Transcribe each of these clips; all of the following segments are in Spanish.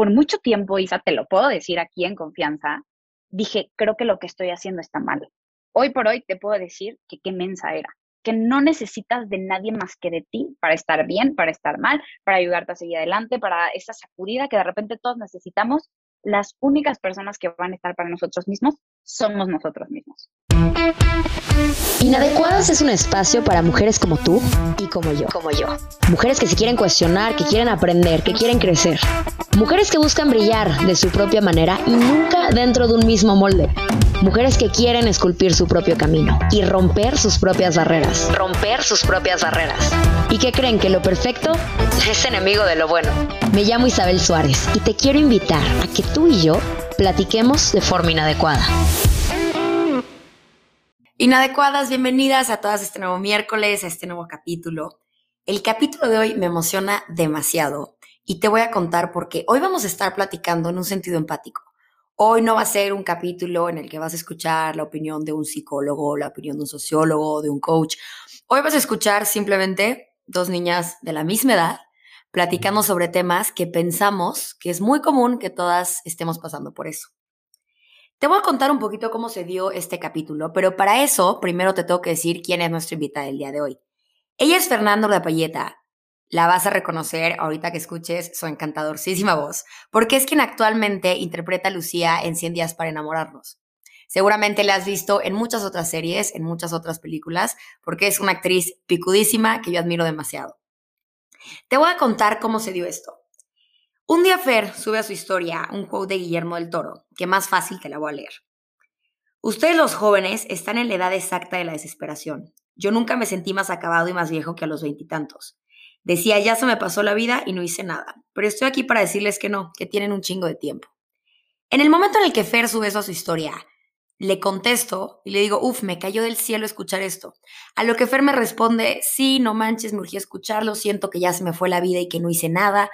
por mucho tiempo, Isa, te lo puedo decir aquí en confianza, dije, creo que lo que estoy haciendo está mal. Hoy por hoy te puedo decir que qué mensa era, que no necesitas de nadie más que de ti para estar bien, para estar mal, para ayudarte a seguir adelante, para esa sacudida que de repente todos necesitamos. Las únicas personas que van a estar para nosotros mismos somos nosotros mismos. Inadecuadas es un espacio para mujeres como tú y como yo. Como yo. Mujeres que se quieren cuestionar, que quieren aprender, que quieren crecer. Mujeres que buscan brillar de su propia manera y nunca dentro de un mismo molde. Mujeres que quieren esculpir su propio camino y romper sus propias barreras. Romper sus propias barreras. Y que creen que lo perfecto es enemigo de lo bueno. Me llamo Isabel Suárez y te quiero invitar a que tú y yo platiquemos de forma inadecuada. Inadecuadas, bienvenidas a todas este nuevo miércoles, a este nuevo capítulo. El capítulo de hoy me emociona demasiado y te voy a contar porque hoy vamos a estar platicando en un sentido empático. Hoy no va a ser un capítulo en el que vas a escuchar la opinión de un psicólogo, la opinión de un sociólogo, de un coach. Hoy vas a escuchar simplemente dos niñas de la misma edad platicando sobre temas que pensamos que es muy común que todas estemos pasando por eso. Te voy a contar un poquito cómo se dio este capítulo, pero para eso primero te tengo que decir quién es nuestra invitada del día de hoy. Ella es Fernando de Payeta, la vas a reconocer ahorita que escuches su encantadorcísima voz, porque es quien actualmente interpreta a Lucía en 100 días para enamorarnos. Seguramente la has visto en muchas otras series, en muchas otras películas, porque es una actriz picudísima que yo admiro demasiado. Te voy a contar cómo se dio esto. Un día Fer sube a su historia un quote de Guillermo del Toro, que más fácil te la voy a leer. Ustedes los jóvenes están en la edad exacta de la desesperación. Yo nunca me sentí más acabado y más viejo que a los veintitantos. Decía, ya se me pasó la vida y no hice nada, pero estoy aquí para decirles que no, que tienen un chingo de tiempo. En el momento en el que Fer sube eso a su historia, le contesto y le digo, uff, me cayó del cielo escuchar esto. A lo que Fer me responde, sí, no manches, me urgía escucharlo, siento que ya se me fue la vida y que no hice nada.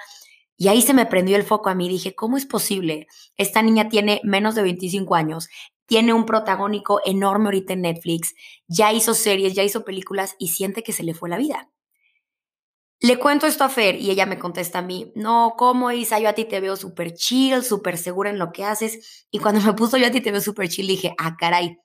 Y ahí se me prendió el foco a mí. Dije, ¿cómo es posible? Esta niña tiene menos de 25 años, tiene un protagónico enorme ahorita en Netflix, ya hizo series, ya hizo películas y siente que se le fue la vida. Le cuento esto a Fer y ella me contesta a mí, no, ¿cómo Isa? Yo a ti te veo súper chill, súper segura en lo que haces. Y cuando me puso yo a ti te veo súper chill, dije, ah, caray,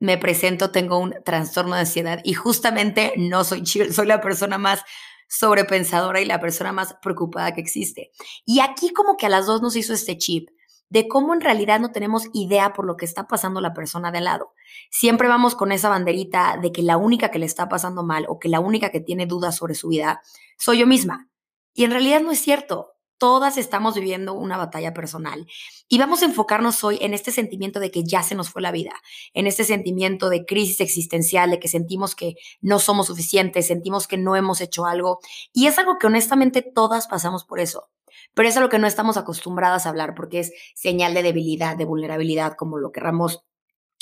me presento, tengo un trastorno de ansiedad y justamente no soy chill, soy la persona más sobrepensadora y la persona más preocupada que existe. Y aquí como que a las dos nos hizo este chip de cómo en realidad no tenemos idea por lo que está pasando la persona de lado. Siempre vamos con esa banderita de que la única que le está pasando mal o que la única que tiene dudas sobre su vida soy yo misma. Y en realidad no es cierto. Todas estamos viviendo una batalla personal y vamos a enfocarnos hoy en este sentimiento de que ya se nos fue la vida, en este sentimiento de crisis existencial, de que sentimos que no somos suficientes, sentimos que no hemos hecho algo y es algo que honestamente todas pasamos por eso pero es a lo que no estamos acostumbradas a hablar porque es señal de debilidad, de vulnerabilidad, como lo querramos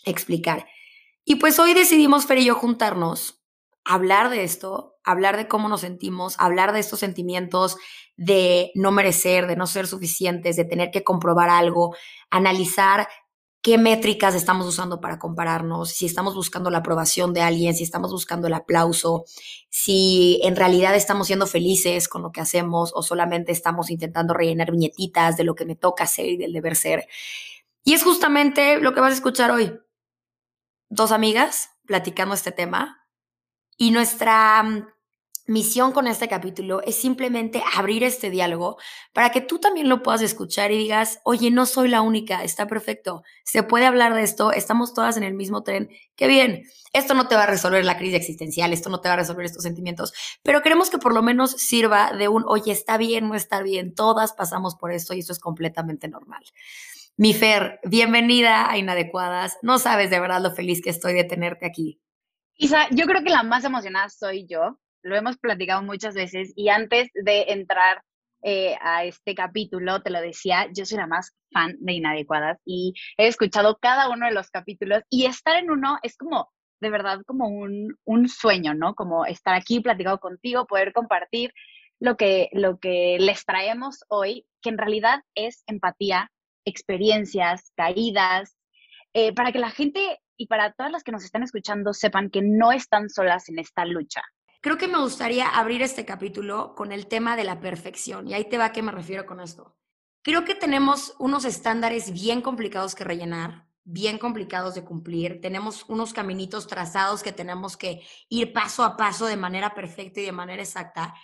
explicar. Y pues hoy decidimos, Fer y yo, juntarnos, hablar de esto, hablar de cómo nos sentimos, hablar de estos sentimientos de no merecer, de no ser suficientes, de tener que comprobar algo, analizar qué métricas estamos usando para compararnos, si estamos buscando la aprobación de alguien, si estamos buscando el aplauso, si en realidad estamos siendo felices con lo que hacemos o solamente estamos intentando rellenar viñetitas de lo que me toca hacer y del deber ser. Y es justamente lo que vas a escuchar hoy. Dos amigas platicando este tema y nuestra mm, misión con este capítulo es simplemente abrir este diálogo para que tú también lo puedas escuchar y digas, oye, no soy la única, está perfecto, se puede hablar de esto, estamos todas en el mismo tren, qué bien, esto no te va a resolver la crisis existencial, esto no te va a resolver estos sentimientos, pero queremos que por lo menos sirva de un, oye, está bien, no está bien, todas pasamos por esto y eso es completamente normal. Mi Fer, bienvenida a Inadecuadas, no sabes de verdad lo feliz que estoy de tenerte aquí. Isa, yo creo que la más emocionada soy yo, lo hemos platicado muchas veces y antes de entrar eh, a este capítulo, te lo decía, yo soy la más fan de Inadecuadas y he escuchado cada uno de los capítulos y estar en uno es como, de verdad, como un, un sueño, ¿no? Como estar aquí platicado contigo, poder compartir lo que, lo que les traemos hoy, que en realidad es empatía, experiencias, caídas, eh, para que la gente y para todas las que nos están escuchando sepan que no están solas en esta lucha, Creo que me gustaría abrir este capítulo con el tema de la perfección. Y ahí te va a qué me refiero con esto. Creo que tenemos unos estándares bien complicados que rellenar, bien complicados de cumplir. Tenemos unos caminitos trazados que tenemos que ir paso a paso de manera perfecta y de manera exacta.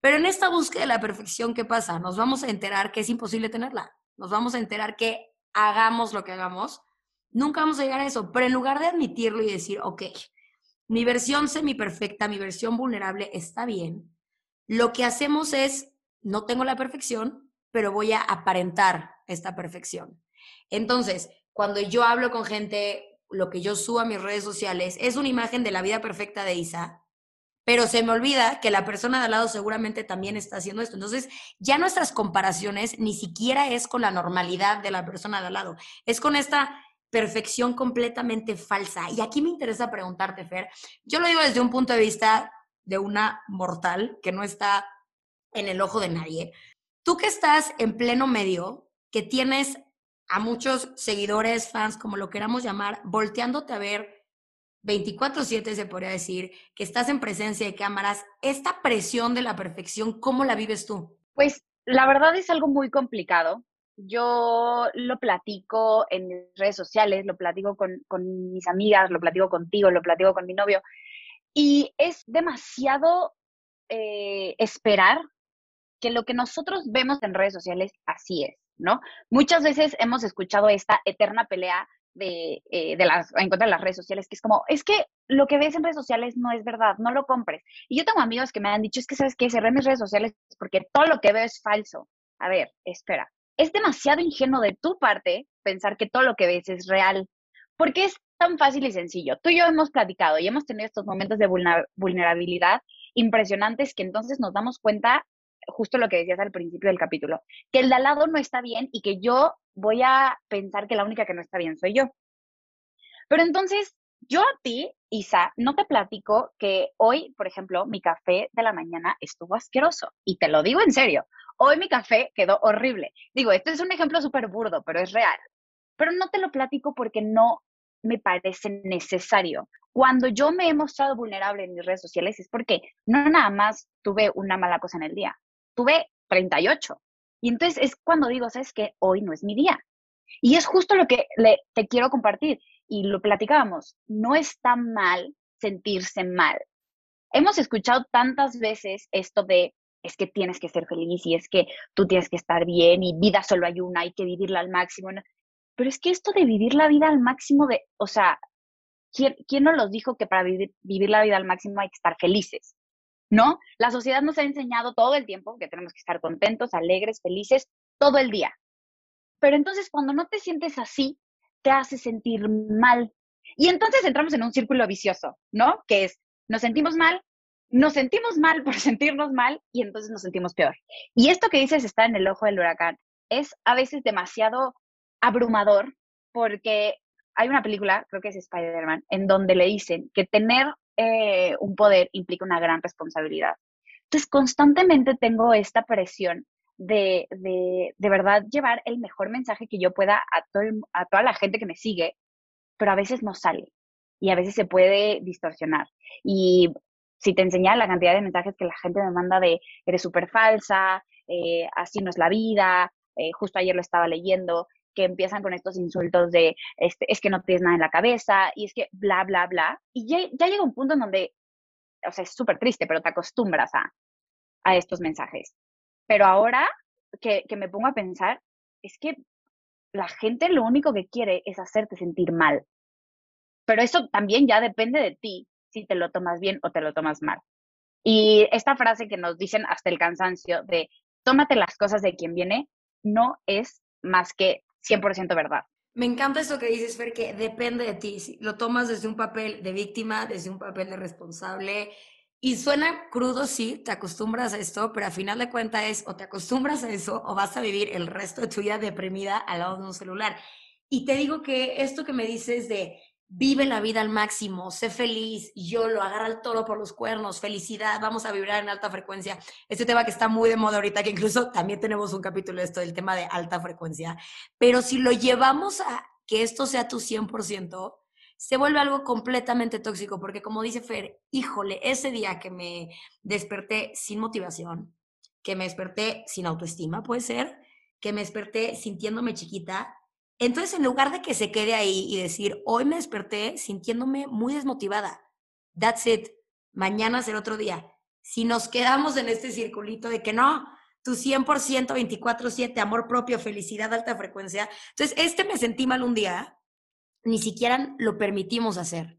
Pero en esta búsqueda de la perfección, ¿qué pasa? Nos vamos a enterar que es imposible tenerla. Nos vamos a enterar que hagamos lo que hagamos, nunca vamos a llegar a eso. Pero en lugar de admitirlo y decir, ok, mi versión semi-perfecta, mi versión vulnerable está bien, lo que hacemos es, no tengo la perfección, pero voy a aparentar esta perfección. Entonces, cuando yo hablo con gente, lo que yo subo a mis redes sociales es una imagen de la vida perfecta de Isa, pero se me olvida que la persona de al lado seguramente también está haciendo esto. Entonces, ya nuestras comparaciones ni siquiera es con la normalidad de la persona de al lado, es con esta perfección completamente falsa. Y aquí me interesa preguntarte, Fer, yo lo digo desde un punto de vista de una mortal que no está en el ojo de nadie. Tú que estás en pleno medio, que tienes a muchos seguidores, fans, como lo queramos llamar, volteándote a ver 24/7 se podría decir, que estás en presencia de cámaras, esta presión de la perfección, ¿cómo la vives tú? Pues la verdad es algo muy complicado. Yo lo platico en mis redes sociales, lo platico con, con mis amigas, lo platico contigo, lo platico con mi novio. Y es demasiado eh, esperar que lo que nosotros vemos en redes sociales así es, ¿no? Muchas veces hemos escuchado esta eterna pelea de, eh, de las, en contra de las redes sociales, que es como, es que lo que ves en redes sociales no es verdad, no lo compres. Y yo tengo amigos que me han dicho, es que, ¿sabes qué? Cerré mis redes sociales porque todo lo que veo es falso. A ver, espera. Es demasiado ingenuo de tu parte pensar que todo lo que ves es real, porque es tan fácil y sencillo. Tú y yo hemos platicado y hemos tenido estos momentos de vulnerabilidad impresionantes que entonces nos damos cuenta, justo lo que decías al principio del capítulo, que el de al lado no está bien y que yo voy a pensar que la única que no está bien soy yo. Pero entonces, yo a ti, Isa, no te platico que hoy, por ejemplo, mi café de la mañana estuvo asqueroso. Y te lo digo en serio. Hoy mi café quedó horrible. Digo, este es un ejemplo súper burdo, pero es real. Pero no te lo platico porque no me parece necesario. Cuando yo me he mostrado vulnerable en mis redes sociales es porque no nada más tuve una mala cosa en el día, tuve 38. Y entonces es cuando digo, ¿sabes qué? Hoy no es mi día. Y es justo lo que le, te quiero compartir. Y lo platicábamos, no está mal sentirse mal. Hemos escuchado tantas veces esto de, es que tienes que ser feliz y es que tú tienes que estar bien y vida solo hay una, hay que vivirla al máximo. Pero es que esto de vivir la vida al máximo de, o sea, ¿quién, quién nos los dijo que para vivir, vivir la vida al máximo hay que estar felices? ¿No? La sociedad nos ha enseñado todo el tiempo que tenemos que estar contentos, alegres, felices, todo el día. Pero entonces cuando no te sientes así, te hace sentir mal. Y entonces entramos en un círculo vicioso, ¿no? Que es, nos sentimos mal, nos sentimos mal por sentirnos mal y entonces nos sentimos peor. Y esto que dices está en el ojo del huracán. Es a veces demasiado abrumador porque hay una película, creo que es Spider-Man, en donde le dicen que tener eh, un poder implica una gran responsabilidad. Entonces, constantemente tengo esta presión de, de, de verdad llevar el mejor mensaje que yo pueda a, todo, a toda la gente que me sigue, pero a veces no sale y a veces se puede distorsionar. Y si te enseñara la cantidad de mensajes que la gente me manda de eres súper falsa, eh, así no es la vida, eh, justo ayer lo estaba leyendo, que empiezan con estos insultos de este, es que no tienes nada en la cabeza y es que bla, bla, bla. Y ya, ya llega un punto en donde, o sea, es súper triste, pero te acostumbras a, a estos mensajes. Pero ahora que, que me pongo a pensar, es que la gente lo único que quiere es hacerte sentir mal. Pero eso también ya depende de ti, si te lo tomas bien o te lo tomas mal. Y esta frase que nos dicen hasta el cansancio de tómate las cosas de quien viene, no es más que 100% verdad. Me encanta eso que dices, Fer, que depende de ti. Si lo tomas desde un papel de víctima, desde un papel de responsable. Y suena crudo, sí, te acostumbras a esto, pero a final de cuentas es o te acostumbras a eso o vas a vivir el resto de tu vida deprimida al lado de un celular. Y te digo que esto que me dices de vive la vida al máximo, sé feliz, yo lo agarra el toro por los cuernos, felicidad, vamos a vibrar en alta frecuencia. Este tema que está muy de moda ahorita, que incluso también tenemos un capítulo de esto del tema de alta frecuencia, pero si lo llevamos a que esto sea tu 100%, se vuelve algo completamente tóxico, porque como dice Fer, híjole, ese día que me desperté sin motivación, que me desperté sin autoestima, puede ser, que me desperté sintiéndome chiquita. Entonces, en lugar de que se quede ahí y decir, hoy me desperté sintiéndome muy desmotivada, that's it, mañana será otro día. Si nos quedamos en este circulito de que no, tu 100% 24/7, amor propio, felicidad, alta frecuencia. Entonces, este me sentí mal un día, ni siquiera lo permitimos hacer.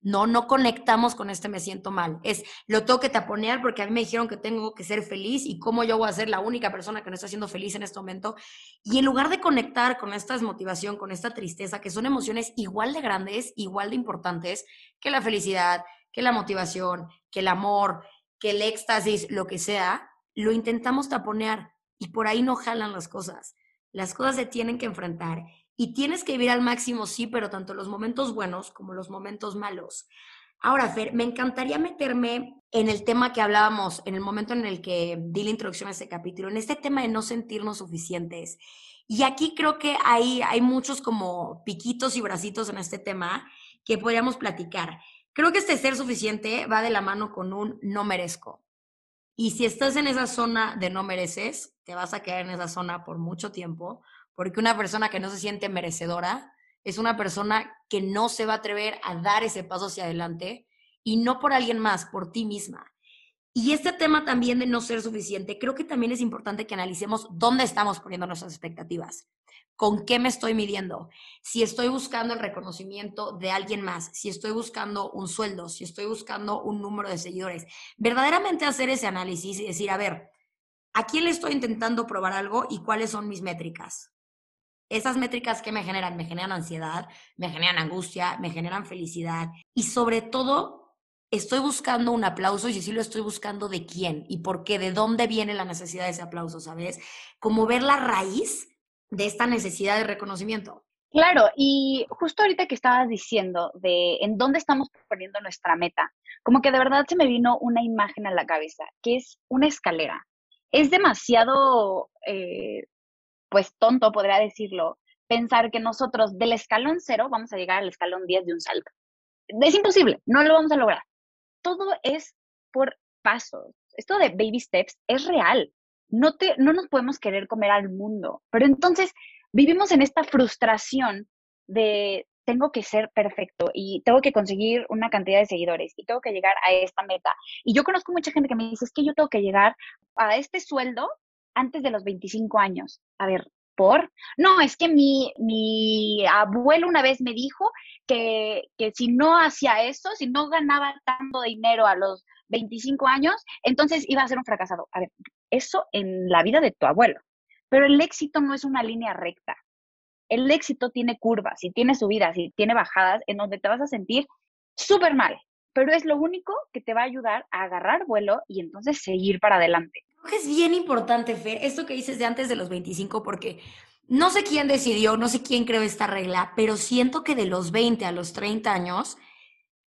No, no conectamos con este me siento mal. Es lo tengo que taponear porque a mí me dijeron que tengo que ser feliz y cómo yo voy a ser la única persona que no está siendo feliz en este momento. Y en lugar de conectar con esta desmotivación, con esta tristeza, que son emociones igual de grandes, igual de importantes que la felicidad, que la motivación, que el amor, que el éxtasis, lo que sea, lo intentamos taponear y por ahí no jalan las cosas. Las cosas se tienen que enfrentar y tienes que vivir al máximo, sí, pero tanto los momentos buenos como los momentos malos. Ahora, Fer, me encantaría meterme en el tema que hablábamos en el momento en el que di la introducción a este capítulo, en este tema de no sentirnos suficientes. Y aquí creo que hay, hay muchos como piquitos y bracitos en este tema que podríamos platicar. Creo que este ser suficiente va de la mano con un no merezco. Y si estás en esa zona de no mereces, te vas a quedar en esa zona por mucho tiempo, porque una persona que no se siente merecedora es una persona que no se va a atrever a dar ese paso hacia adelante y no por alguien más, por ti misma. Y este tema también de no ser suficiente, creo que también es importante que analicemos dónde estamos poniendo nuestras expectativas, con qué me estoy midiendo, si estoy buscando el reconocimiento de alguien más, si estoy buscando un sueldo, si estoy buscando un número de seguidores. Verdaderamente hacer ese análisis y decir, a ver, ¿a quién le estoy intentando probar algo y cuáles son mis métricas? Esas métricas que me generan, me generan ansiedad, me generan angustia, me generan felicidad y sobre todo estoy buscando un aplauso y si sí lo estoy buscando de quién y por qué, de dónde viene la necesidad de ese aplauso, ¿sabes? Como ver la raíz de esta necesidad de reconocimiento. Claro, y justo ahorita que estabas diciendo de en dónde estamos poniendo nuestra meta, como que de verdad se me vino una imagen a la cabeza, que es una escalera. Es demasiado eh, pues tonto, podría decirlo, pensar que nosotros del escalón cero vamos a llegar al escalón 10 de un salto. Es imposible, no lo vamos a lograr. Todo es por pasos. Esto de baby steps es real. No, te, no nos podemos querer comer al mundo, pero entonces vivimos en esta frustración de tengo que ser perfecto y tengo que conseguir una cantidad de seguidores y tengo que llegar a esta meta. Y yo conozco mucha gente que me dice, es que yo tengo que llegar a este sueldo antes de los 25 años. A ver, ¿por? No, es que mi, mi abuelo una vez me dijo que, que si no hacía eso, si no ganaba tanto dinero a los 25 años, entonces iba a ser un fracasado. A ver, eso en la vida de tu abuelo. Pero el éxito no es una línea recta. El éxito tiene curvas y tiene subidas y tiene bajadas en donde te vas a sentir súper mal. Pero es lo único que te va a ayudar a agarrar vuelo y entonces seguir para adelante es bien importante, Fer, esto que dices de antes de los 25, porque no sé quién decidió, no sé quién creó esta regla, pero siento que de los 20 a los 30 años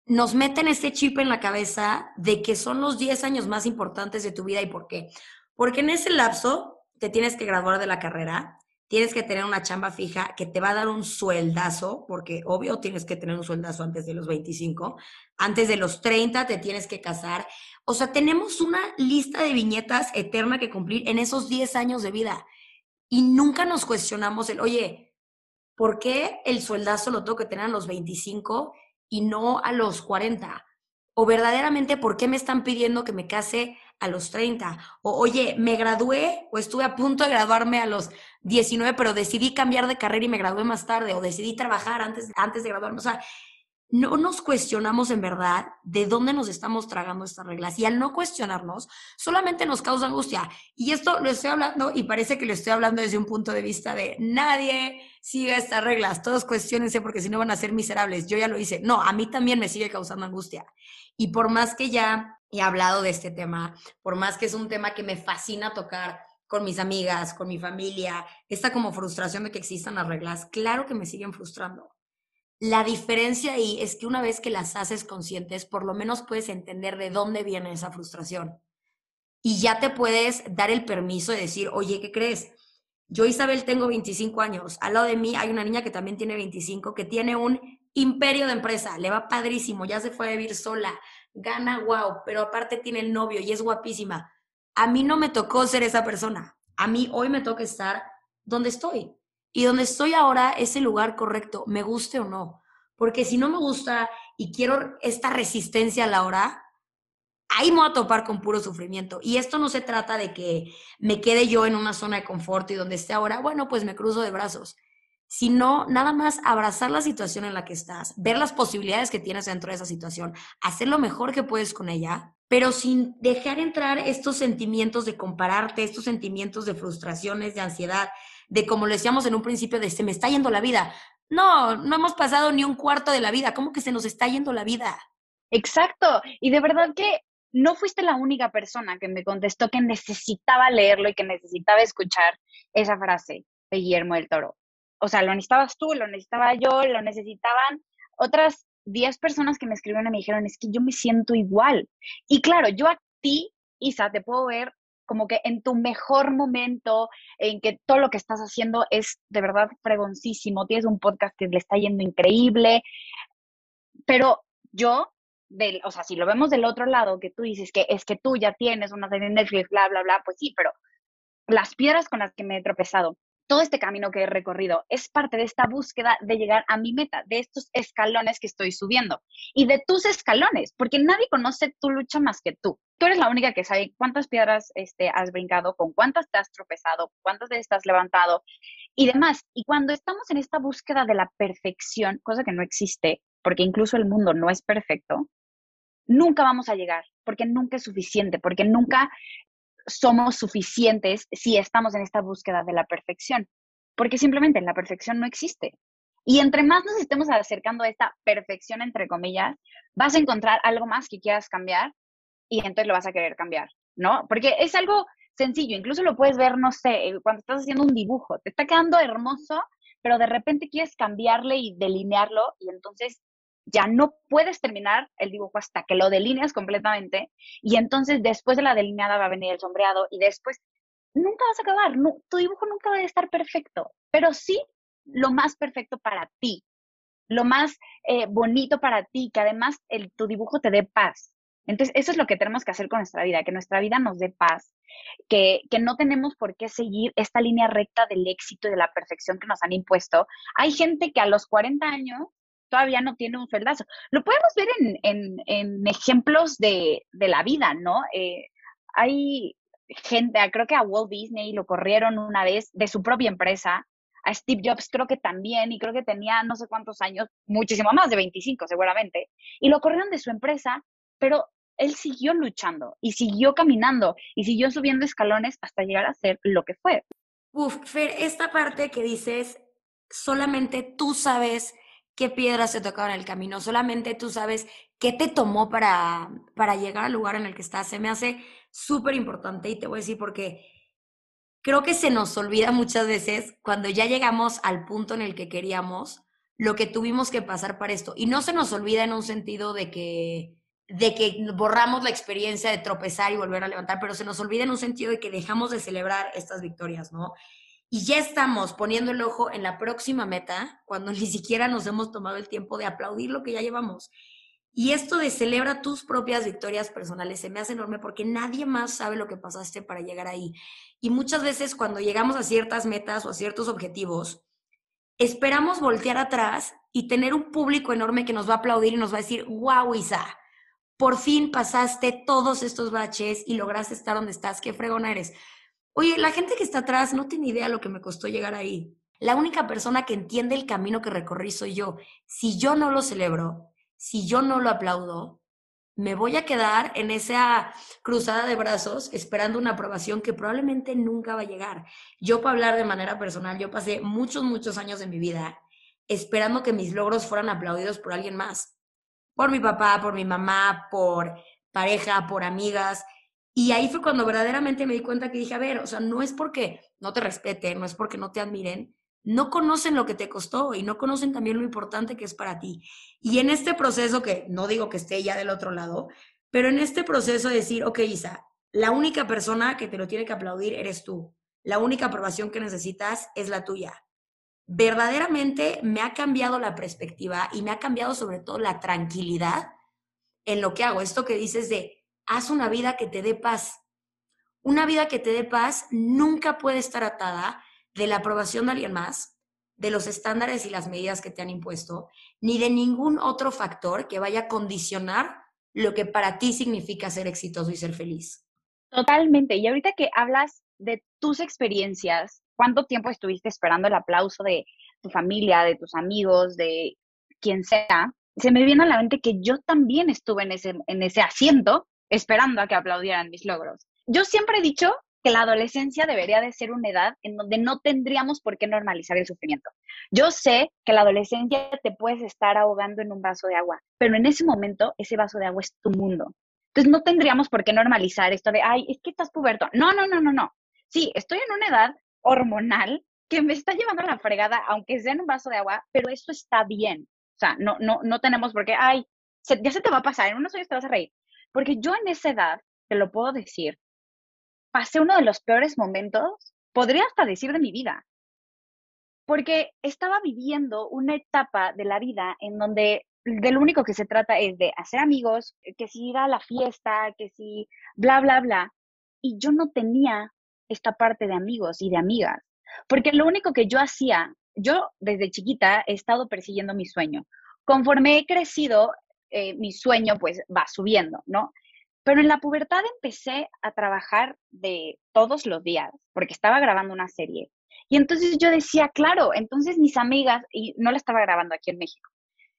nos meten este chip en la cabeza de que son los 10 años más importantes de tu vida. ¿Y por qué? Porque en ese lapso te tienes que graduar de la carrera, tienes que tener una chamba fija que te va a dar un sueldazo, porque obvio tienes que tener un sueldazo antes de los 25, antes de los 30 te tienes que casar. O sea, tenemos una lista de viñetas eterna que cumplir en esos 10 años de vida y nunca nos cuestionamos el, oye, ¿por qué el sueldazo lo tengo que tener a los 25 y no a los 40? O verdaderamente, ¿por qué me están pidiendo que me case a los 30? O, oye, me gradué o estuve a punto de graduarme a los 19, pero decidí cambiar de carrera y me gradué más tarde, o decidí trabajar antes, antes de graduarme. O sea, no nos cuestionamos en verdad de dónde nos estamos tragando estas reglas. Y al no cuestionarnos, solamente nos causa angustia. Y esto lo estoy hablando y parece que lo estoy hablando desde un punto de vista de nadie siga estas reglas, todos cuestionense porque si no van a ser miserables. Yo ya lo hice. No, a mí también me sigue causando angustia. Y por más que ya he hablado de este tema, por más que es un tema que me fascina tocar con mis amigas, con mi familia, esta como frustración de que existan las reglas, claro que me siguen frustrando la diferencia ahí es que una vez que las haces conscientes, por lo menos puedes entender de dónde viene esa frustración. Y ya te puedes dar el permiso de decir, oye, ¿qué crees? Yo, Isabel, tengo 25 años. Al lado de mí hay una niña que también tiene 25, que tiene un imperio de empresa. Le va padrísimo, ya se fue a vivir sola, gana wow, pero aparte tiene el novio y es guapísima. A mí no me tocó ser esa persona. A mí hoy me toca estar donde estoy. Y donde estoy ahora es el lugar correcto, me guste o no. Porque si no me gusta y quiero esta resistencia a la hora, ahí me voy a topar con puro sufrimiento. Y esto no se trata de que me quede yo en una zona de confort y donde esté ahora, bueno, pues me cruzo de brazos. Sino nada más abrazar la situación en la que estás, ver las posibilidades que tienes dentro de esa situación, hacer lo mejor que puedes con ella, pero sin dejar entrar estos sentimientos de compararte, estos sentimientos de frustraciones, de ansiedad, de como lo decíamos en un principio, de se me está yendo la vida. No, no hemos pasado ni un cuarto de la vida. ¿Cómo que se nos está yendo la vida? Exacto. Y de verdad que no fuiste la única persona que me contestó que necesitaba leerlo y que necesitaba escuchar esa frase de Guillermo del Toro. O sea, lo necesitabas tú, lo necesitaba yo, lo necesitaban otras 10 personas que me escribieron y me dijeron, es que yo me siento igual. Y claro, yo a ti, Isa, te puedo ver como que en tu mejor momento, en que todo lo que estás haciendo es de verdad fregoncísimo, tienes un podcast que le está yendo increíble, pero yo, del, o sea, si lo vemos del otro lado, que tú dices que es que tú ya tienes una serie de Netflix, bla, bla, bla, pues sí, pero las piedras con las que me he tropezado, todo este camino que he recorrido es parte de esta búsqueda de llegar a mi meta, de estos escalones que estoy subiendo y de tus escalones, porque nadie conoce tu lucha más que tú. Tú eres la única que sabe cuántas piedras este, has brincado, con cuántas te has tropezado, cuántas te has levantado y demás. Y cuando estamos en esta búsqueda de la perfección, cosa que no existe, porque incluso el mundo no es perfecto, nunca vamos a llegar, porque nunca es suficiente, porque nunca somos suficientes si estamos en esta búsqueda de la perfección, porque simplemente la perfección no existe. Y entre más nos estemos acercando a esta perfección, entre comillas, vas a encontrar algo más que quieras cambiar y entonces lo vas a querer cambiar, ¿no? Porque es algo sencillo, incluso lo puedes ver, no sé, eh, cuando estás haciendo un dibujo, te está quedando hermoso, pero de repente quieres cambiarle y delinearlo y entonces ya no puedes terminar el dibujo hasta que lo delineas completamente y entonces después de la delineada va a venir el sombreado y después nunca vas a acabar, tu dibujo nunca va a estar perfecto, pero sí lo más perfecto para ti, lo más eh, bonito para ti, que además tu dibujo te dé paz. Entonces, eso es lo que tenemos que hacer con nuestra vida, que nuestra vida nos dé paz, que, que no tenemos por qué seguir esta línea recta del éxito y de la perfección que nos han impuesto. Hay gente que a los 40 años todavía no tiene un sueldazo. Lo podemos ver en, ejemplos de, la vida, ¿no? Eh, hay gente, creo que a Walt Disney lo corrieron una vez de su propia empresa, a Steve Jobs creo que también, y creo que tenía no sé cuántos años, muchísimo más de 25 seguramente, y lo corrieron de su empresa, pero él siguió luchando y siguió caminando y siguió subiendo escalones hasta llegar a ser lo que fue. Uf, Fer, esta parte que dices, solamente tú sabes qué piedras te tocaron en el camino, solamente tú sabes qué te tomó para, para llegar al lugar en el que estás. Se me hace súper importante y te voy a decir porque creo que se nos olvida muchas veces cuando ya llegamos al punto en el que queríamos, lo que tuvimos que pasar para esto. Y no se nos olvida en un sentido de que de que borramos la experiencia de tropezar y volver a levantar, pero se nos olvida en un sentido de que dejamos de celebrar estas victorias, ¿no? y ya estamos poniendo el ojo en la próxima meta cuando ni siquiera nos hemos tomado el tiempo de aplaudir lo que ya llevamos. Y esto de celebra tus propias victorias personales se me hace enorme porque nadie más sabe lo que pasaste para llegar ahí. Y muchas veces cuando llegamos a ciertas metas o a ciertos objetivos, esperamos voltear atrás y tener un público enorme que nos va a aplaudir y nos va a decir, wow, Isa, por fin pasaste todos estos baches y lograste estar donde estás, qué fregona eres. Oye, la gente que está atrás no tiene idea lo que me costó llegar ahí. La única persona que entiende el camino que recorrí soy yo. Si yo no lo celebro, si yo no lo aplaudo, me voy a quedar en esa cruzada de brazos esperando una aprobación que probablemente nunca va a llegar. Yo para hablar de manera personal, yo pasé muchos, muchos años de mi vida esperando que mis logros fueran aplaudidos por alguien más. Por mi papá, por mi mamá, por pareja, por amigas. Y ahí fue cuando verdaderamente me di cuenta que dije, a ver, o sea, no es porque no te respeten, no es porque no te admiren, no conocen lo que te costó y no conocen también lo importante que es para ti. Y en este proceso, que no digo que esté ya del otro lado, pero en este proceso de decir, ok, Isa, la única persona que te lo tiene que aplaudir eres tú. La única aprobación que necesitas es la tuya. Verdaderamente me ha cambiado la perspectiva y me ha cambiado sobre todo la tranquilidad en lo que hago. Esto que dices de, haz una vida que te dé paz. Una vida que te dé paz nunca puede estar atada de la aprobación de alguien más, de los estándares y las medidas que te han impuesto, ni de ningún otro factor que vaya a condicionar lo que para ti significa ser exitoso y ser feliz. Totalmente. Y ahorita que hablas de tus experiencias, ¿cuánto tiempo estuviste esperando el aplauso de tu familia, de tus amigos, de quien sea? Se me viene a la mente que yo también estuve en ese, en ese asiento esperando a que aplaudieran mis logros. Yo siempre he dicho que la adolescencia debería de ser una edad en donde no tendríamos por qué normalizar el sufrimiento. Yo sé que la adolescencia te puedes estar ahogando en un vaso de agua, pero en ese momento ese vaso de agua es tu mundo. Entonces no tendríamos por qué normalizar esto de, ay, es que estás puberto. No, no, no, no, no. Sí, estoy en una edad hormonal que me está llevando a la fregada, aunque sea en un vaso de agua, pero eso está bien. O sea, no, no, no tenemos por qué, ay, ya se te va a pasar, en unos años te vas a reír. Porque yo en esa edad, te lo puedo decir, pasé uno de los peores momentos, podría hasta decir de mi vida, porque estaba viviendo una etapa de la vida en donde de lo único que se trata es de hacer amigos, que si ir a la fiesta, que si bla, bla, bla. Y yo no tenía esta parte de amigos y de amigas, porque lo único que yo hacía, yo desde chiquita he estado persiguiendo mi sueño. Conforme he crecido, eh, mi sueño pues va subiendo, ¿no? Pero en la pubertad empecé a trabajar de todos los días, porque estaba grabando una serie. Y entonces yo decía, claro, entonces mis amigas, y no la estaba grabando aquí en México.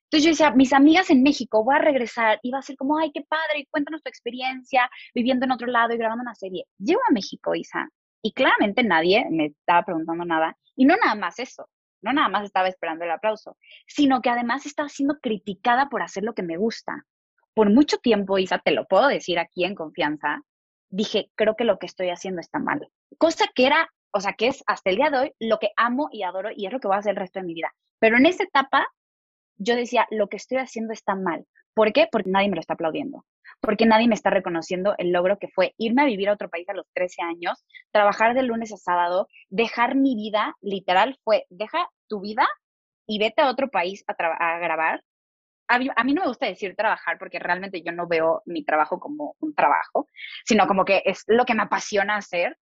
Entonces yo decía, mis amigas en México, voy a regresar, y va a ser como, ay, qué padre, cuéntanos tu experiencia viviendo en otro lado y grabando una serie. Llego a México, Isa, y claramente nadie me estaba preguntando nada. Y no nada más eso, no nada más estaba esperando el aplauso, sino que además estaba siendo criticada por hacer lo que me gusta por mucho tiempo, Isa, te lo puedo decir aquí en confianza, dije, creo que lo que estoy haciendo está mal. Cosa que era, o sea, que es hasta el día de hoy lo que amo y adoro y es lo que voy a hacer el resto de mi vida. Pero en esa etapa yo decía, lo que estoy haciendo está mal. ¿Por qué? Porque nadie me lo está aplaudiendo. Porque nadie me está reconociendo el logro que fue irme a vivir a otro país a los 13 años, trabajar de lunes a sábado, dejar mi vida, literal, fue, deja tu vida y vete a otro país a, a grabar a mí, no me gusta decir trabajar porque realmente yo no veo mi trabajo como un trabajo, sino como que es lo que me apasiona hacer.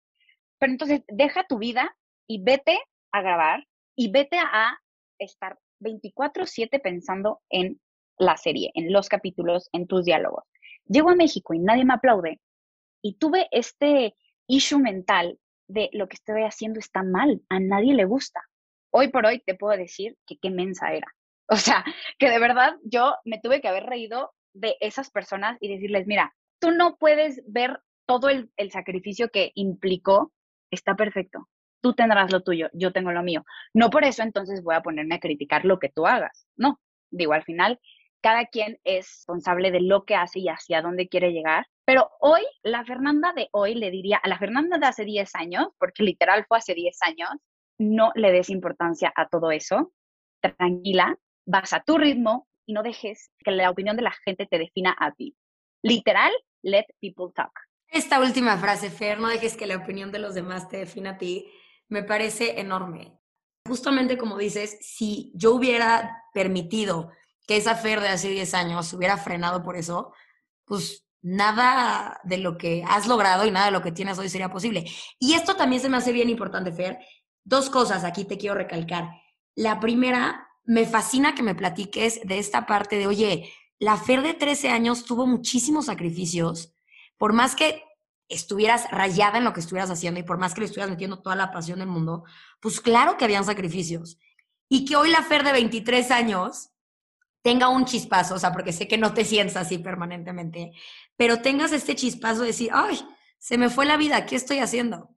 Pero entonces deja tu vida y vete a grabar y vete a estar 24/7 pensando en la serie, en los capítulos, en tus diálogos. Llego a México y nadie me aplaude y tuve este issue mental de lo que estoy haciendo está mal, a nadie le gusta. Hoy por hoy te puedo decir que qué mensa era. O sea, que de verdad yo me tuve que haber reído de esas personas y decirles, mira, tú no puedes ver todo el, sacrificio que implicó, está perfecto. Tú tendrás lo tuyo, yo tengo lo mío. No por eso entonces voy a ponerme a criticar lo que tú hagas. No, digo, al final cada quien es responsable de lo que hace y hacia dónde quiere llegar. Pero hoy, la Fernanda de hoy le diría a la Fernanda de hace 10 años, porque literal fue hace 10 años, no le des importancia a todo eso. Tranquila, vas a tu ritmo y no dejes que la opinión de la gente te defina a ti. Literal, let people talk. Esta última frase, Fer, no dejes que la opinión de los demás te defina a ti, me parece enorme. Justamente como dices, si yo hubiera permitido que esa Fer de hace 10 años hubiera frenado por eso, pues nada de lo que has logrado y nada de lo que tienes hoy sería posible. Y esto también se me hace bien importante, Fer. Dos cosas aquí te quiero recalcar. La primera me fascina que me platiques de esta parte de, oye, la Fer de 13 años tuvo muchísimos sacrificios, por más que estuvieras rayada en lo que estuvieras haciendo y por más que le estuvieras metiendo toda la pasión del mundo, pues claro que habían sacrificios. Y que hoy la Fer de 23 años tenga un chispazo, o sea, porque sé que no te sientes así permanentemente, pero tengas este chispazo de decir, ay, se me fue la vida, ¿qué estoy haciendo?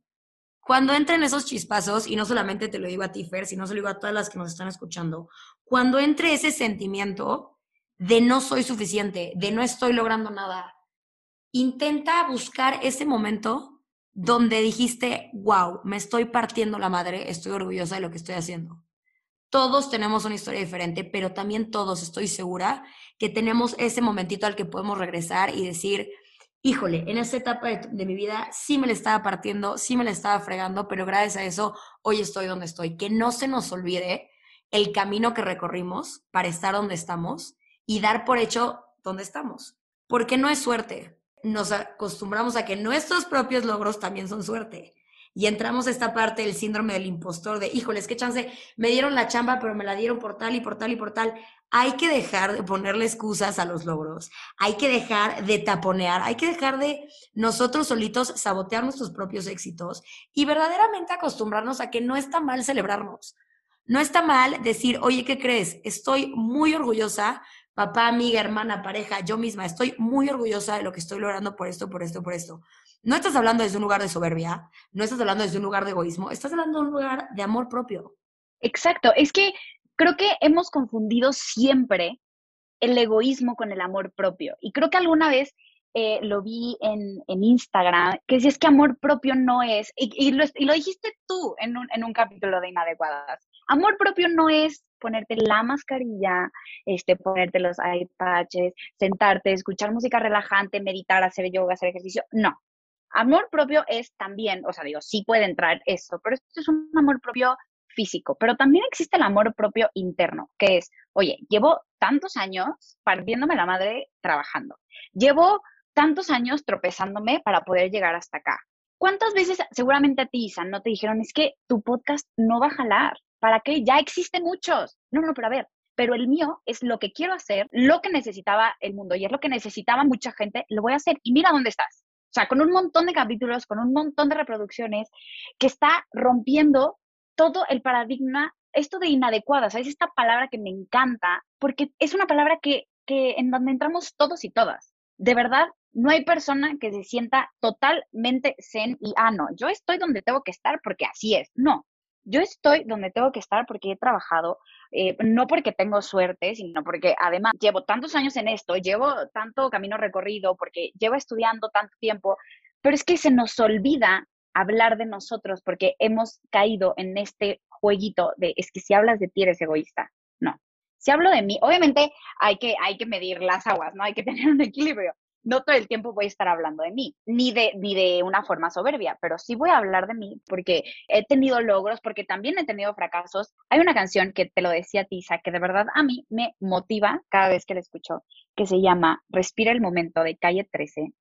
Cuando entren esos chispazos, y no solamente te lo digo a ti, Fer, sino se lo digo a todas las que nos están escuchando, cuando entre ese sentimiento de no soy suficiente, de no estoy logrando nada, intenta buscar ese momento donde dijiste, wow, me estoy partiendo la madre, estoy orgullosa de lo que estoy haciendo. Todos tenemos una historia diferente, pero también todos estoy segura que tenemos ese momentito al que podemos regresar y decir, híjole, en esta etapa de, mi vida sí me la estaba partiendo, sí me la estaba fregando, pero gracias a eso hoy estoy donde estoy. Que no se nos olvide el camino que recorrimos para estar donde estamos y dar por hecho donde estamos. Porque no es suerte. Nos acostumbramos a que nuestros propios logros también son suerte. y entramos a esta parte del síndrome del impostor, de, híjoles, qué chance, me dieron la chamba, pero me la dieron por tal y por tal y por tal. Hay que dejar de ponerle excusas a los logros, hay que dejar de taponear, hay que dejar de nosotros solitos sabotear nuestros propios éxitos y verdaderamente acostumbrarnos a que no está mal celebrarnos. No está mal decir, oye, ¿qué crees? Estoy muy orgullosa, papá, amiga, hermana, pareja, yo misma, estoy muy orgullosa de lo que estoy logrando por esto, por esto, por esto. No estás hablando desde un lugar de soberbia, no estás hablando desde un lugar de egoísmo, estás hablando de un lugar de amor propio. Exacto, es que creo que hemos confundido siempre el egoísmo con el amor propio. Y creo que alguna vez eh, lo vi en, Instagram, que si es que amor propio no es, y, lo, dijiste tú en un, en un capítulo de Inadecuadas, amor propio no es ponerte la mascarilla, este, ponerte los eye patches, sentarte, escuchar música relajante, meditar, hacer yoga, hacer ejercicio. No, Amor propio es también, o sea, digo, sí puede entrar eso, pero esto es un amor propio físico, pero también existe el amor propio interno, que es, oye, llevo tantos años partiéndome la madre trabajando, llevo tantos años tropezándome para poder llegar hasta acá. ¿Cuántas veces seguramente a ti, Isa, no te dijeron, es que tu podcast no va a jalar? ¿Para qué? Ya existen muchos. No, no, pero a ver, pero el mío es lo que quiero hacer, lo que necesitaba el mundo y es lo que necesitaba mucha gente, lo voy a hacer. Y mira dónde estás. O sea, con un montón de capítulos, con un montón de reproducciones, que está rompiendo todo el paradigma, esto de inadecuada, ¿sabes? Esta palabra que me encanta, porque es una palabra que, que en donde entramos todos y todas. De verdad, no hay persona que se sienta totalmente zen y, ah, no, yo estoy donde tengo que estar porque así es. No, yo estoy donde tengo que estar porque he trabajado, eh, no porque tengo suerte, sino porque además llevo tantos años en esto, llevo tanto camino recorrido, porque llevo estudiando tanto tiempo, pero es que se nos olvida hablar de nosotros porque hemos caído en este jueguito de es que si hablas de ti eres egoísta. No. Si hablo de mí, obviamente hay que, hay que medir las aguas, ¿no? Hay que tener un equilibrio no todo el tiempo voy a estar hablando de mí, ni de, ni de una forma soberbia, pero sí voy a hablar de mí porque he tenido logros, porque también he tenido fracasos. Hay una canción que te lo decía Tisa, que de verdad a mí me motiva cada vez que la escucho, que se llama Respira el momento de calle 13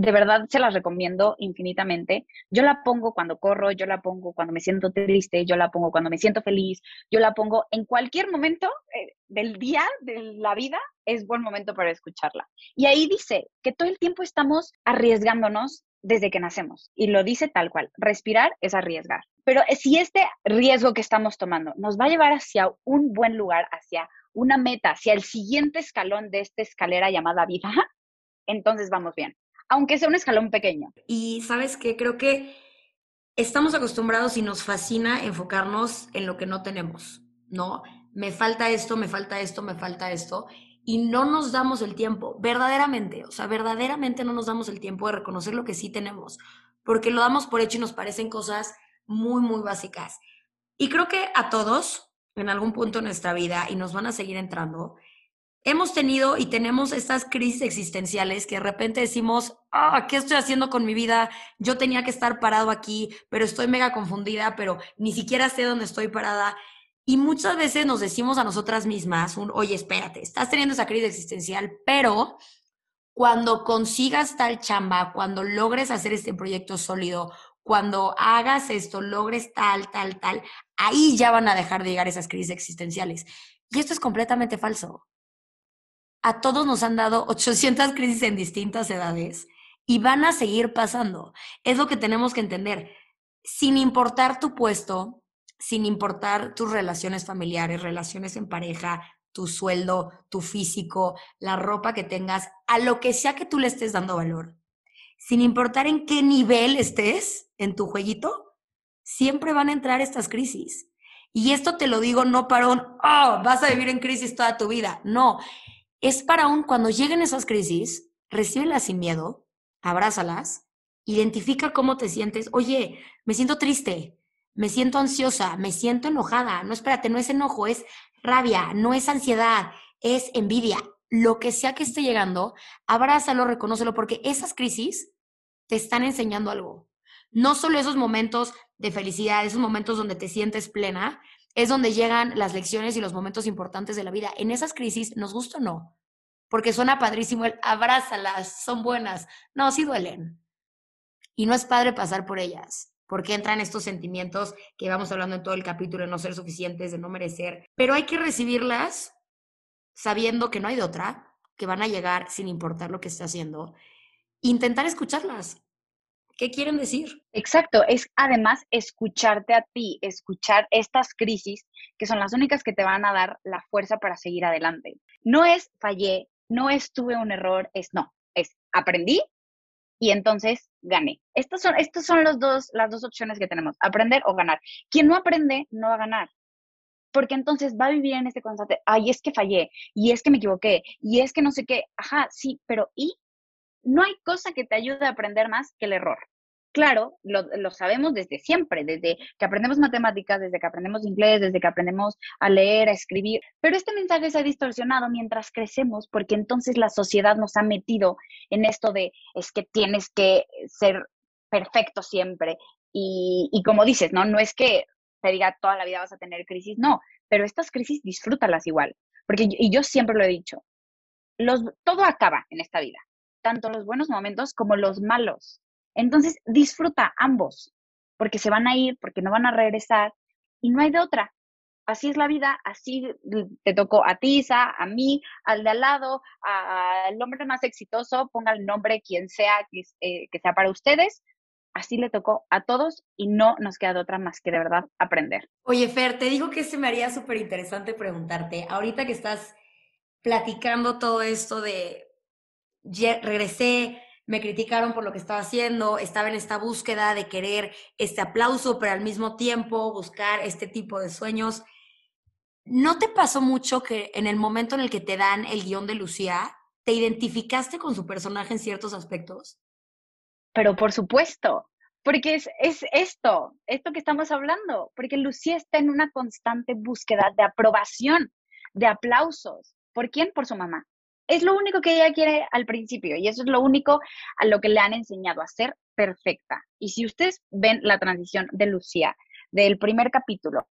de verdad se las recomiendo infinitamente. Yo la pongo cuando corro, yo la pongo cuando me siento triste, yo la pongo cuando me siento feliz, yo la pongo en cualquier momento eh, del día, de la vida, es buen momento para escucharla. Y ahí dice que todo el tiempo estamos arriesgándonos desde que nacemos. Y lo dice tal cual, respirar es arriesgar. Pero eh, si este riesgo que estamos tomando nos va a llevar hacia un buen lugar, hacia una meta, hacia el siguiente escalón de esta escalera llamada vida, entonces vamos bien aunque sea un escalón pequeño. Y sabes qué, creo que estamos acostumbrados y nos fascina enfocarnos en lo que no tenemos, ¿no? Me falta esto, me falta esto, me falta esto. Y no nos damos el tiempo, verdaderamente, o sea, verdaderamente no nos damos el tiempo de reconocer lo que sí tenemos, porque lo damos por hecho y nos parecen cosas muy, muy básicas. Y creo que a todos, en algún punto de nuestra vida, y nos van a seguir entrando, hemos tenido y tenemos estas crisis existenciales que de repente decimos, ah, ¿qué estoy haciendo con mi vida? Yo tenía que estar parado aquí, pero estoy mega confundida, pero ni siquiera sé dónde estoy parada. Y muchas veces nos decimos a nosotras mismas, un, oye, espérate, estás teniendo esa crisis existencial, pero cuando consigas tal chamba, cuando logres hacer este proyecto sólido, cuando hagas esto, logres tal, tal, tal, ahí ya van a dejar de llegar esas crisis existenciales. Y esto es completamente falso a todos nos han dado 800 crisis en distintas edades y van a seguir pasando. Es lo que tenemos que entender. Sin importar tu puesto, sin importar tus relaciones familiares, relaciones en pareja, tu sueldo, tu físico, la ropa que tengas, a lo que sea que tú le estés dando valor, sin importar en qué nivel estés en tu jueguito, siempre van a entrar estas crisis. Y esto te lo digo no para un, oh, vas a vivir en crisis toda tu vida. No, es para un, cuando lleguen esas crisis, recíbelas sin miedo, abrázalas, identifica cómo te sientes. Oye, me siento triste, me siento ansiosa, me siento enojada. No, espérate, no es enojo, es rabia, no es ansiedad, es envidia. Lo que sea que esté llegando, abrázalo, reconócelo, porque esas crisis te están enseñando algo. No solo esos momentos de felicidad, esos momentos donde te sientes plena, es donde llegan las lecciones y los momentos importantes de la vida. En esas crisis, nos gusta o no, porque suena padrísimo el abrázalas, son buenas. No, sí duelen. Y no es padre pasar por ellas, porque entran estos sentimientos que vamos hablando en todo el capítulo de no ser suficientes, de no merecer, pero hay que recibirlas sabiendo que no hay de otra, que van a llegar sin importar lo que esté haciendo, intentar escucharlas. ¿Qué quieren decir? Exacto, es además escucharte a ti, escuchar estas crisis que son las únicas que te van a dar la fuerza para seguir adelante. No es fallé, no es tuve un error, es no, es aprendí y entonces gané. Estas son, estos son los dos, las dos opciones que tenemos, aprender o ganar. Quien no aprende no va a ganar porque entonces va a vivir en este constante, ay, es que fallé, y es que me equivoqué, y es que no sé qué, ajá, sí, pero ¿y? No hay cosa que te ayude a aprender más que el error. Claro, lo, sabemos desde siempre, desde que aprendemos matemáticas, desde que aprendemos inglés, desde que aprendemos a leer, a escribir, pero este mensaje se ha distorsionado mientras crecemos porque entonces la sociedad nos ha metido en esto de es que tienes que ser perfecto siempre. Y, y como dices, ¿no? No es que te diga toda la vida vas a tener crisis, no, pero estas crisis disfrútalas igual, porque y yo siempre lo he dicho, los, todo acaba en esta vida, tanto los buenos momentos como los malos. Entonces disfruta ambos, porque se van a ir, porque no van a regresar y no hay de otra. Así es la vida, así te tocó a ti, a mí, al de al lado, al hombre más exitoso, ponga el nombre quien sea que, eh, que sea para ustedes, así le tocó a todos y no nos queda de otra más que de verdad aprender. Oye, Fer, te digo que se me haría súper interesante preguntarte, ahorita que estás platicando todo esto de regresé, me criticaron por lo que estaba haciendo, estaba en esta búsqueda de querer este aplauso, pero al mismo tiempo buscar este tipo de sueños. ¿No te pasó mucho que en el momento en el que te dan el guion de Lucía, te identificaste con su personaje en ciertos aspectos? Pero por supuesto, porque es, es esto, esto que estamos hablando, porque Lucía está en una constante búsqueda de aprobación, de aplausos. ¿Por quién? Por su mamá. Es lo único que ella quiere al principio y eso es lo único a lo que le han enseñado a ser perfecta. Y si ustedes ven la transición de Lucía del primer capítulo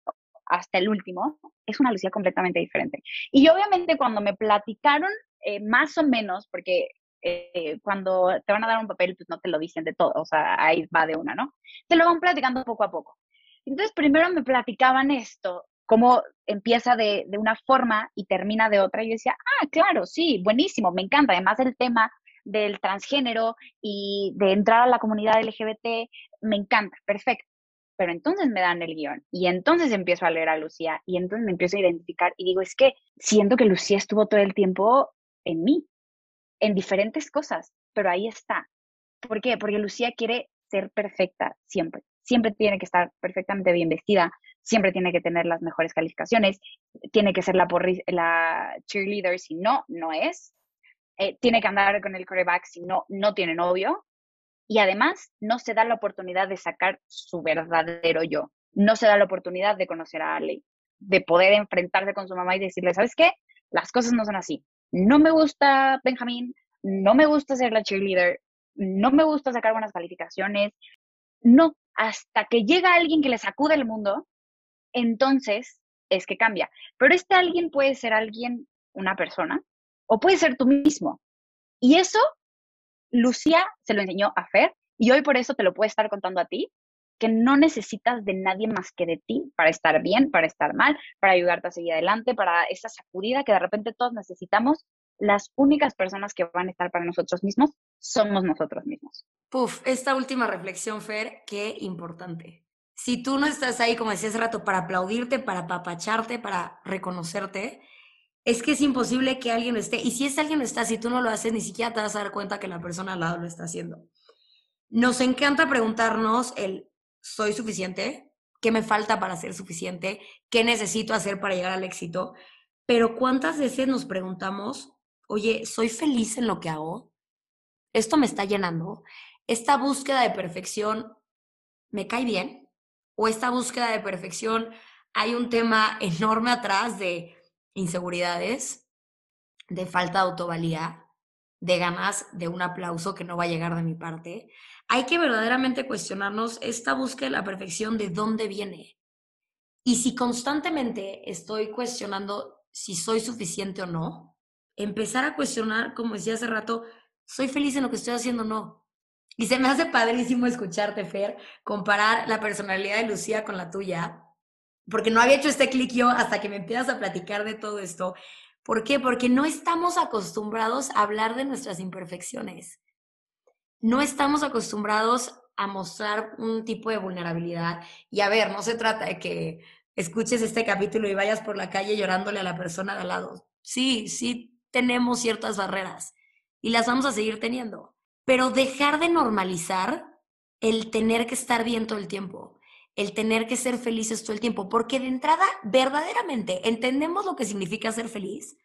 hasta el último, es una Lucía completamente diferente. Y obviamente cuando me platicaron eh, más o menos, porque eh, cuando te van a dar un papel, pues no te lo dicen de todo, o sea, ahí va de una, ¿no? Te lo van platicando poco a poco. Entonces, primero me platicaban esto, cómo empieza de, una forma y termina de otra, y yo decía, ah, claro, sí, buenísimo, me encanta. Además, el tema del transgénero y de entrar a la comunidad LGBT, me encanta, perfecto. Pero entonces me dan el guion y entonces empiezo a leer a Lucía y entonces me empiezo a identificar y digo, es que siento que Lucía estuvo todo el tiempo en mí, en diferentes cosas, pero ahí está. ¿Por qué? Porque Lucía quiere ser perfecta siempre. Siempre tiene que estar perfectamente bien vestida, siempre tiene que tener las mejores calificaciones, tiene que ser la, cheerleader, si no, no es. Eh, tiene que andar con el coreback, si no, no tiene novio. Y además, no se da la oportunidad de sacar su verdadero yo. No se da la oportunidad de conocer a Ale, de poder enfrentarse con su mamá y decirle, ¿sabes qué? Las cosas no son así no me gusta Benjamín, no me gusta ser la cheerleader, no me gusta sacar buenas calificaciones. No, hasta que llega alguien que le sacude el mundo, entonces es que cambia. Pero este alguien puede ser alguien, una persona, o puede ser tú mismo. Y eso, Lucía se lo enseñó a Fer, y hoy por eso te lo puedo estar contando a ti, que no necesitas de nadie más que de ti para estar bien, para estar mal, para ayudarte a seguir adelante, para esa sacudida que de repente todos necesitamos. Las únicas personas que van a estar para nosotros mismos somos nosotros mismos. Puf, esta última reflexión, Fer, qué importante. Si tú no estás ahí, como decía hace rato, para aplaudirte, para papacharte, para reconocerte, es que es imposible que alguien lo esté. Y si ese alguien lo está, si tú no lo haces, ni siquiera te vas a dar cuenta que la persona al lado lo está haciendo. Nos encanta preguntarnos el soy suficiente, qué me falta para ser suficiente, qué necesito hacer para llegar al éxito. Pero ¿cuántas veces nos preguntamos, oye, ¿soy feliz en lo que hago? ¿Esto me está llenando? ¿Esta búsqueda de perfección me cae bien? ¿O esta búsqueda de perfección hay un tema enorme atrás de inseguridades, de falta de autovalía, de ganas de un aplauso que no va a llegar de mi parte? hay que verdaderamente cuestionarnos esta búsqueda de la perfección de dónde viene. Y si constantemente estoy cuestionando si soy suficiente o no, empezar a cuestionar, como decía hace rato, ¿soy feliz en lo que estoy haciendo o no? Y se me hace padrísimo escucharte, Fer, comparar la personalidad de Lucía con la tuya, porque no había hecho este clic yo hasta que me empiezas a platicar de todo esto. ¿Por qué? Porque no estamos acostumbrados a hablar de nuestras imperfecciones. No estamos acostumbrados a mostrar un tipo de vulnerabilidad. Y a ver, no se trata de que escuches este capítulo y vayas por la calle llorándole a la persona de al lado. Sí, sí tenemos ciertas barreras y las vamos a seguir teniendo pero dejar de normalizar el tener que estar bien todo el tiempo, el tener que ser felices todo el tiempo, porque de entrada verdaderamente entendemos lo que significa ser feliz.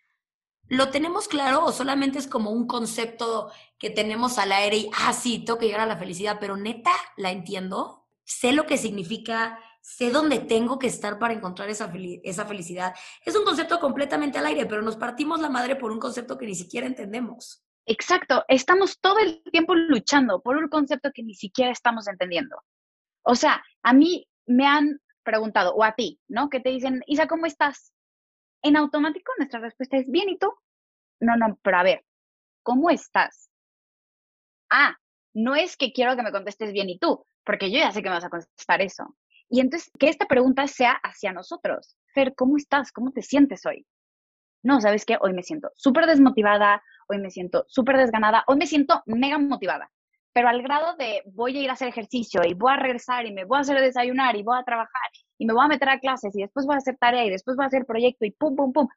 ¿Lo tenemos claro o solamente es como un concepto que tenemos al aire y, ah, sí, tengo que llegar a la felicidad, pero neta, la entiendo? Sé lo que significa, sé dónde tengo que estar para encontrar esa, esa felicidad. Es un concepto completamente al aire, pero nos partimos la madre por un concepto que ni siquiera entendemos. Exacto, estamos todo el tiempo luchando por un concepto que ni siquiera estamos entendiendo. O sea, a mí me han preguntado, o a ti, ¿no? Que te dicen, Isa, ¿cómo estás? En automático nuestra respuesta es, bien, ¿y tú? No, no, pero a ver, ¿cómo estás? Ah, no es que quiero que me contestes bien y tú, porque yo ya sé que me vas a contestar eso. Y entonces, que esta pregunta sea hacia nosotros. Fer, ¿cómo estás? ¿Cómo te sientes hoy? No, ¿sabes qué? Hoy me siento súper desmotivada, hoy me siento súper desganada, hoy me siento mega motivada, pero al grado de voy a ir a hacer ejercicio y voy a regresar y me voy a hacer desayunar y voy a trabajar y me voy a meter a clases y después voy a hacer tarea y después voy a hacer proyecto y pum, pum, pum.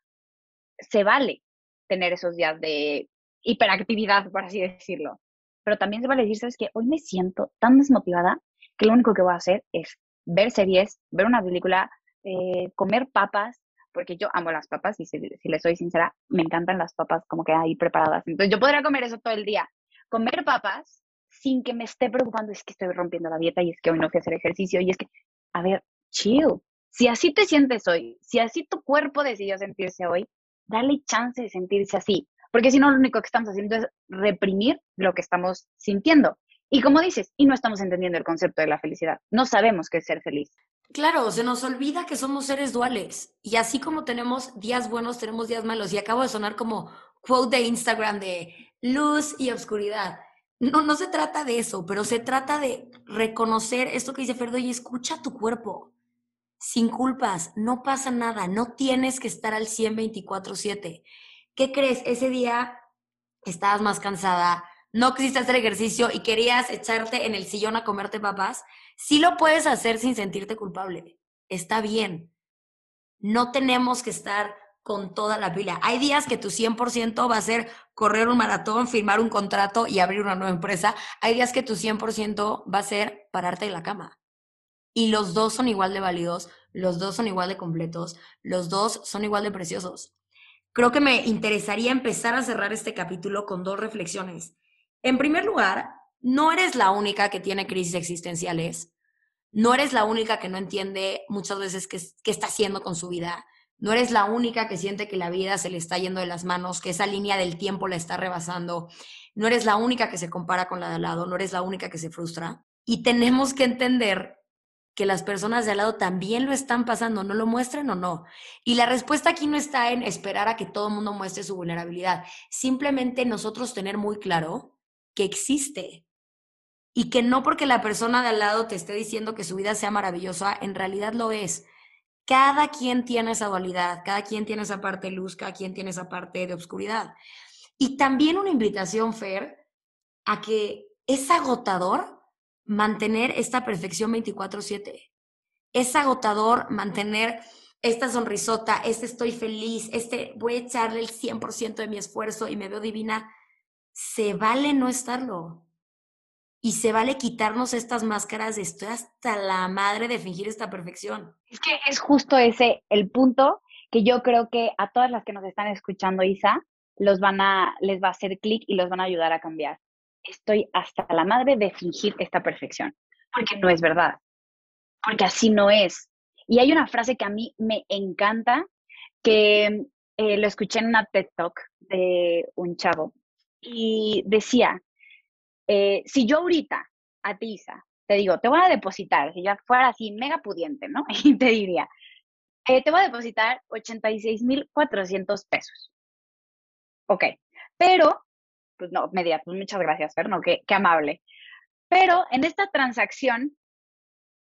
Se vale tener esos días de hiperactividad, por así decirlo. Pero también se vale decir, ¿sabes qué? Hoy me siento tan desmotivada que lo único que voy a hacer es ver series, ver una película, eh, comer papas, porque yo amo las papas y si, si les soy sincera, me encantan las papas como que ahí preparadas. Entonces yo podría comer eso todo el día. Comer papas sin que me esté preocupando, es que estoy rompiendo la dieta y es que hoy no fui a hacer ejercicio y es que, a ver, chill. Si así te sientes hoy, si así tu cuerpo decidió sentirse hoy, dale chance de sentirse así. Porque si no, lo único que estamos haciendo es reprimir lo que estamos sintiendo. Y como dices, y no estamos entendiendo el concepto de la felicidad. No sabemos qué es ser feliz. Claro, se nos olvida que somos seres duales y así como tenemos días buenos, tenemos días malos. Y acabo de sonar como quote de Instagram de luz y oscuridad. No, no se trata de eso, pero se trata de reconocer esto que dice Ferdo y escucha tu cuerpo. Sin culpas, no pasa nada, no tienes que estar al 100 24/7. ¿Qué crees? Ese día estabas más cansada, no quisiste hacer ejercicio y querías echarte en el sillón a comerte papas Sí lo puedes hacer sin sentirte culpable. Está bien. No tenemos que estar con toda la pila. Hay días que tu 100% va a ser correr un maratón, firmar un contrato y abrir una nueva empresa. Hay días que tu 100% va a ser pararte de la cama. Y los dos son igual de válidos, los dos son igual de completos, los dos son igual de preciosos. Creo que me interesaría empezar a cerrar este capítulo con dos reflexiones. En primer lugar, no eres la única que tiene crisis existenciales, no eres la única que no entiende muchas veces qué, está haciendo con su vida, no eres la única que siente que la vida se le está yendo de las manos, que esa línea del tiempo la está rebasando, no eres la única que se compara con la de al lado, no eres la única que se frustra. Y tenemos que entender que las personas de al lado también lo están pasando, no lo muestren o no. Y la respuesta aquí no está en esperar a que todo el mundo muestre su vulnerabilidad, simplemente nosotros tener muy claro que existe y que no porque la persona de al lado te esté diciendo que su vida sea maravillosa, en realidad lo es. Cada quien tiene esa dualidad, cada quien tiene esa parte luz, cada quien tiene esa parte de oscuridad. Y también una invitación, Fer, a que es agotador mantener esta perfección 24/7. Es agotador mantener esta sonrisota, este estoy feliz, este voy a echarle el 100% de mi esfuerzo y me veo divina. Se vale no estarlo y se vale quitarnos estas máscaras estoy hasta la madre de fingir esta perfección. Es que es justo ese el punto que yo creo que a todas las que nos están escuchando, Isa, los van a, les va a hacer clic y los van a ayudar a cambiar. Estoy hasta la madre de fingir esta perfección, porque no es verdad, porque así no es. Y hay una frase que a mí me encanta, que eh, lo escuché en una TED Talk de un chavo, y decía, eh, si yo ahorita a ti, Isa, te digo, te voy a depositar, si ya fuera así mega pudiente, ¿no? Y te diría, eh, te voy a depositar 86,400 pesos. Ok, pero, pues no, me pues muchas gracias, Fer, no, qué, qué amable. Pero en esta transacción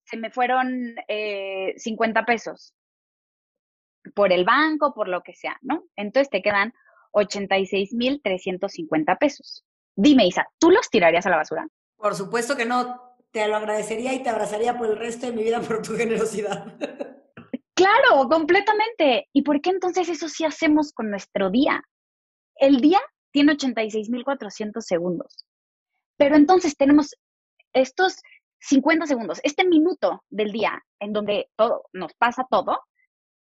se me fueron 50 eh, pesos por el banco, por lo que sea, ¿no? Entonces te quedan 86,350 pesos. Dime, Isa, ¿tú los tirarías a la basura? Por supuesto que no. Te lo agradecería y te abrazaría por el resto de mi vida por tu generosidad. Claro, completamente. ¿Y por qué entonces eso sí hacemos con nuestro día? El día tiene 86.400 segundos. Pero entonces tenemos estos 50 segundos, este minuto del día en donde todo nos pasa todo,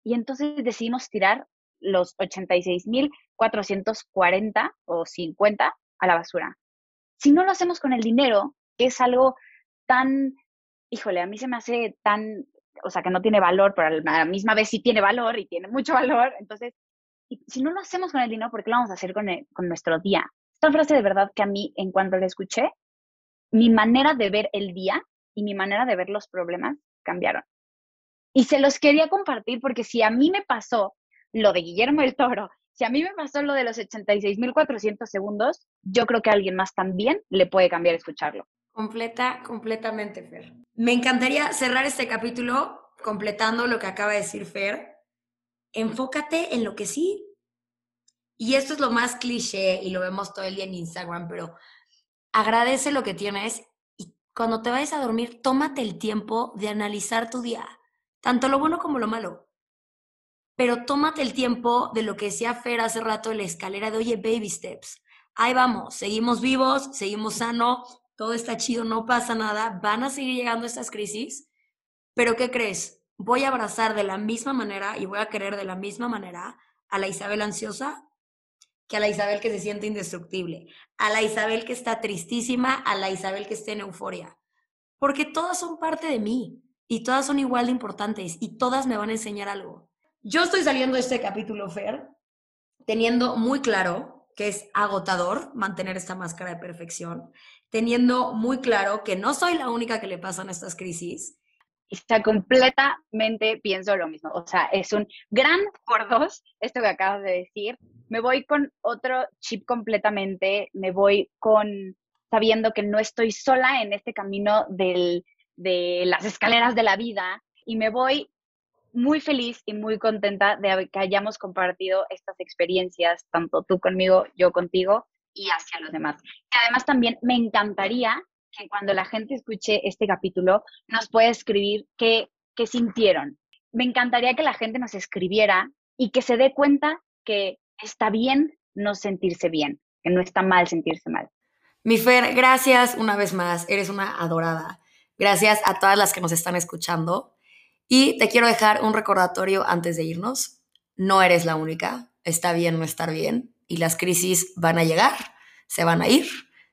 y entonces decidimos tirar los 86.440 o 50 a la basura. Si no lo hacemos con el dinero, que es algo tan, híjole, a mí se me hace tan, o sea, que no tiene valor, pero a la misma vez sí tiene valor y tiene mucho valor, entonces, si no lo hacemos con el dinero, ¿por qué lo vamos a hacer con, con nuestro día? Esta frase de verdad que a mí, en cuanto la escuché, mi manera de ver el día y mi manera de ver los problemas cambiaron. Y se los quería compartir porque si a mí me pasó lo de Guillermo el Toro, si a mí me pasó lo de los 86.400 segundos, yo creo que a alguien más también le puede cambiar escucharlo. Completa, completamente, Fer. Me encantaría cerrar este capítulo completando lo que acaba de decir Fer. Enfócate en lo que sí. Y esto es lo más cliché y lo vemos todo el día en Instagram, pero agradece lo que tienes y cuando te vayas a dormir, tómate el tiempo de analizar tu día, tanto lo bueno como lo malo. Pero tómate el tiempo de lo que decía Fer hace rato en la escalera de, oye, baby steps. Ahí vamos, seguimos vivos, seguimos sano, todo está chido, no pasa nada, van a seguir llegando estas crisis, pero ¿qué crees? Voy a abrazar de la misma manera y voy a querer de la misma manera a la Isabel ansiosa que a la Isabel que se siente indestructible, a la Isabel que está tristísima, a la Isabel que está en euforia. Porque todas son parte de mí y todas son igual de importantes y todas me van a enseñar algo. Yo estoy saliendo de este capítulo, Fer, teniendo muy claro que es agotador mantener esta máscara de perfección, teniendo muy claro que no soy la única que le pasan estas crisis. Está completamente pienso lo mismo. O sea, es un gran por dos esto que acabas de decir me voy con otro chip completamente, me voy con sabiendo que no estoy sola en este camino de las escaleras de la vida y me voy muy feliz y muy contenta de que hayamos compartido estas experiencias, tanto tú conmigo, yo contigo y hacia los demás. Y además también me encantaría que cuando la gente escuche este capítulo nos pueda escribir qué, qué sintieron. Me encantaría que la gente nos escribiera y que se dé cuenta que está bien no sentirse bien, que no está mal sentirse mal. Mi Fer, gracias una vez más, eres una adorada. Gracias a todas las que nos están escuchando. Y te quiero dejar un recordatorio antes de irnos. No eres la única, está bien no estar bien y las crisis van a llegar, se van a ir.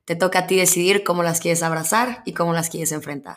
Te toca a ti decidir cómo las quieres abrazar y cómo las quieres enfrentar.